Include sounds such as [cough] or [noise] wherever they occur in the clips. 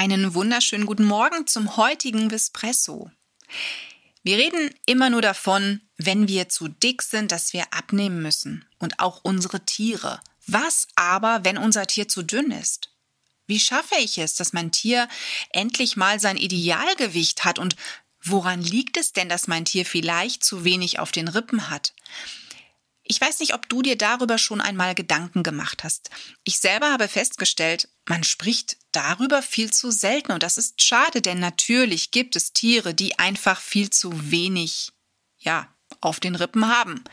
Einen wunderschönen guten Morgen zum heutigen Vespresso. Wir reden immer nur davon, wenn wir zu dick sind, dass wir abnehmen müssen. Und auch unsere Tiere. Was aber, wenn unser Tier zu dünn ist? Wie schaffe ich es, dass mein Tier endlich mal sein Idealgewicht hat? Und woran liegt es denn, dass mein Tier vielleicht zu wenig auf den Rippen hat? Ich weiß nicht, ob du dir darüber schon einmal Gedanken gemacht hast. Ich selber habe festgestellt, man spricht darüber viel zu selten und das ist schade, denn natürlich gibt es Tiere, die einfach viel zu wenig, ja, auf den Rippen haben.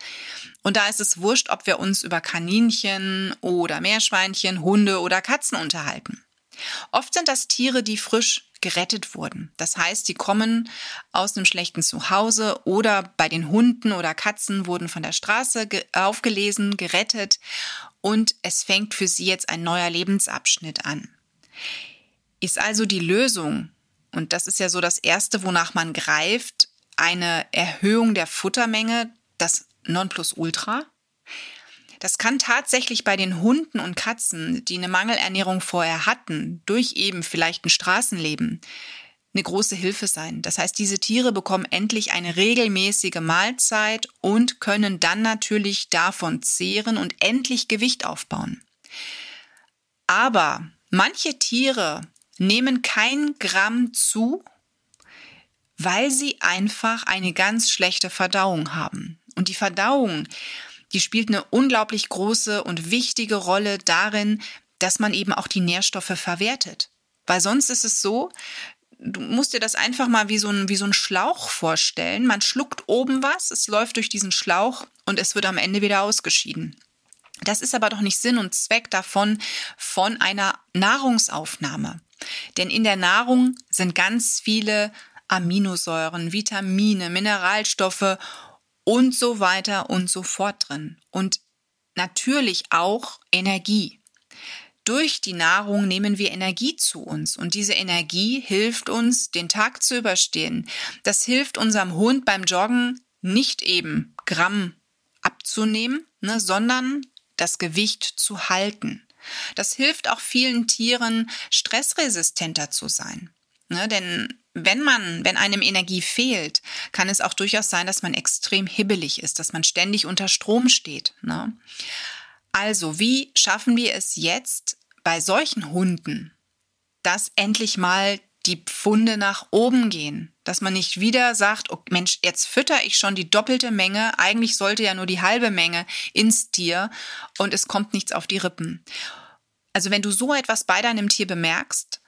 Und da ist es wurscht, ob wir uns über Kaninchen oder Meerschweinchen, Hunde oder Katzen unterhalten. Oft sind das Tiere, die frisch gerettet wurden. Das heißt, die kommen aus einem schlechten Zuhause oder bei den Hunden oder Katzen wurden von der Straße ge aufgelesen, gerettet und es fängt für sie jetzt ein neuer Lebensabschnitt an. Ist also die Lösung, und das ist ja so das Erste, wonach man greift, eine Erhöhung der Futtermenge, das Nonplusultra? Das kann tatsächlich bei den Hunden und Katzen, die eine Mangelernährung vorher hatten, durch eben vielleicht ein Straßenleben, eine große Hilfe sein. Das heißt, diese Tiere bekommen endlich eine regelmäßige Mahlzeit und können dann natürlich davon zehren und endlich Gewicht aufbauen. Aber manche Tiere nehmen kein Gramm zu, weil sie einfach eine ganz schlechte Verdauung haben. Und die Verdauung, die spielt eine unglaublich große und wichtige Rolle darin, dass man eben auch die Nährstoffe verwertet. Weil sonst ist es so, du musst dir das einfach mal wie so ein, wie so ein Schlauch vorstellen. Man schluckt oben was, es läuft durch diesen Schlauch und es wird am Ende wieder ausgeschieden. Das ist aber doch nicht Sinn und Zweck davon von einer Nahrungsaufnahme. Denn in der Nahrung sind ganz viele Aminosäuren, Vitamine, Mineralstoffe und so weiter und so fort drin. Und natürlich auch Energie. Durch die Nahrung nehmen wir Energie zu uns und diese Energie hilft uns, den Tag zu überstehen. Das hilft unserem Hund beim Joggen nicht eben Gramm abzunehmen, ne, sondern das Gewicht zu halten. Das hilft auch vielen Tieren, stressresistenter zu sein. Ne, denn wenn man, wenn einem Energie fehlt, kann es auch durchaus sein, dass man extrem hibbelig ist, dass man ständig unter Strom steht. Ne? Also, wie schaffen wir es jetzt bei solchen Hunden, dass endlich mal die Pfunde nach oben gehen? Dass man nicht wieder sagt, oh Mensch, jetzt fütter ich schon die doppelte Menge, eigentlich sollte ja nur die halbe Menge ins Tier und es kommt nichts auf die Rippen. Also wenn du so etwas bei deinem Tier bemerkst,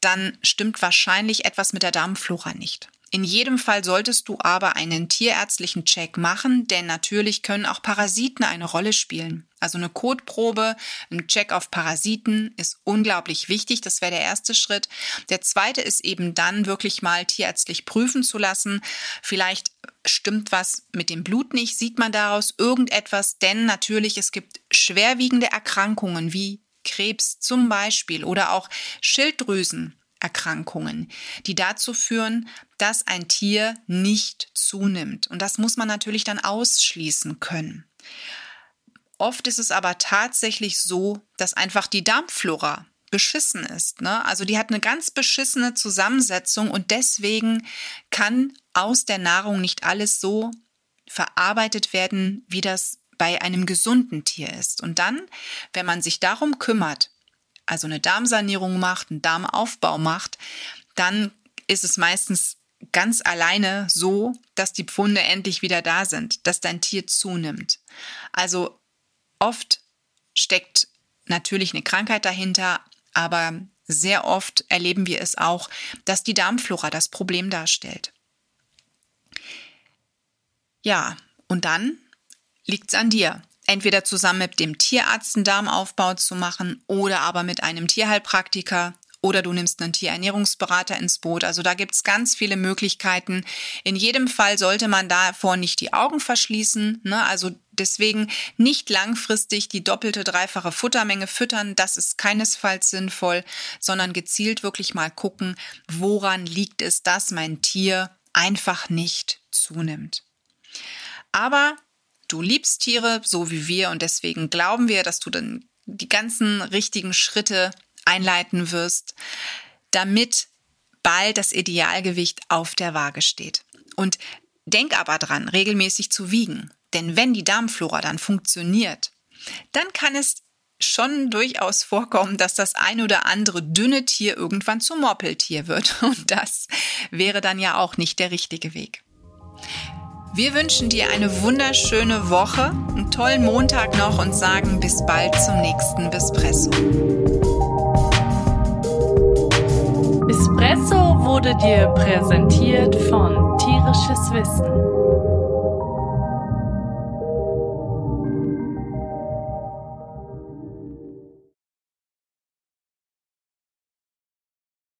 dann stimmt wahrscheinlich etwas mit der Darmflora nicht. In jedem Fall solltest du aber einen tierärztlichen Check machen, denn natürlich können auch Parasiten eine Rolle spielen. Also eine Kotprobe, ein Check auf Parasiten ist unglaublich wichtig. Das wäre der erste Schritt. Der zweite ist eben dann wirklich mal tierärztlich prüfen zu lassen. Vielleicht stimmt was mit dem Blut nicht, sieht man daraus irgendetwas, denn natürlich es gibt schwerwiegende Erkrankungen wie Krebs zum Beispiel oder auch Schilddrüsenerkrankungen, die dazu führen, dass ein Tier nicht zunimmt. Und das muss man natürlich dann ausschließen können. Oft ist es aber tatsächlich so, dass einfach die Darmflora beschissen ist. Ne? Also die hat eine ganz beschissene Zusammensetzung und deswegen kann aus der Nahrung nicht alles so verarbeitet werden, wie das bei einem gesunden Tier ist. Und dann, wenn man sich darum kümmert, also eine Darmsanierung macht, einen Darmaufbau macht, dann ist es meistens ganz alleine so, dass die Pfunde endlich wieder da sind, dass dein Tier zunimmt. Also oft steckt natürlich eine Krankheit dahinter, aber sehr oft erleben wir es auch, dass die Darmflora das Problem darstellt. Ja, und dann liegt's an dir. Entweder zusammen mit dem Tierarzt einen Darmaufbau zu machen oder aber mit einem Tierheilpraktiker oder du nimmst einen Tierernährungsberater ins Boot. Also da gibt's ganz viele Möglichkeiten. In jedem Fall sollte man davor nicht die Augen verschließen. Ne? Also deswegen nicht langfristig die doppelte, dreifache Futtermenge füttern. Das ist keinesfalls sinnvoll, sondern gezielt wirklich mal gucken, woran liegt es, dass mein Tier einfach nicht zunimmt. Aber du liebst Tiere, so wie wir, und deswegen glauben wir, dass du dann die ganzen richtigen Schritte einleiten wirst, damit bald das Idealgewicht auf der Waage steht. Und denk aber dran, regelmäßig zu wiegen. Denn wenn die Darmflora dann funktioniert, dann kann es schon durchaus vorkommen, dass das ein oder andere dünne Tier irgendwann zum Moppeltier wird. [laughs] Und das wäre dann ja auch nicht der richtige Weg. Wir wünschen dir eine wunderschöne Woche, einen tollen Montag noch und sagen bis bald zum nächsten Bispresso. Bispresso wurde dir präsentiert von Tierisches Wissen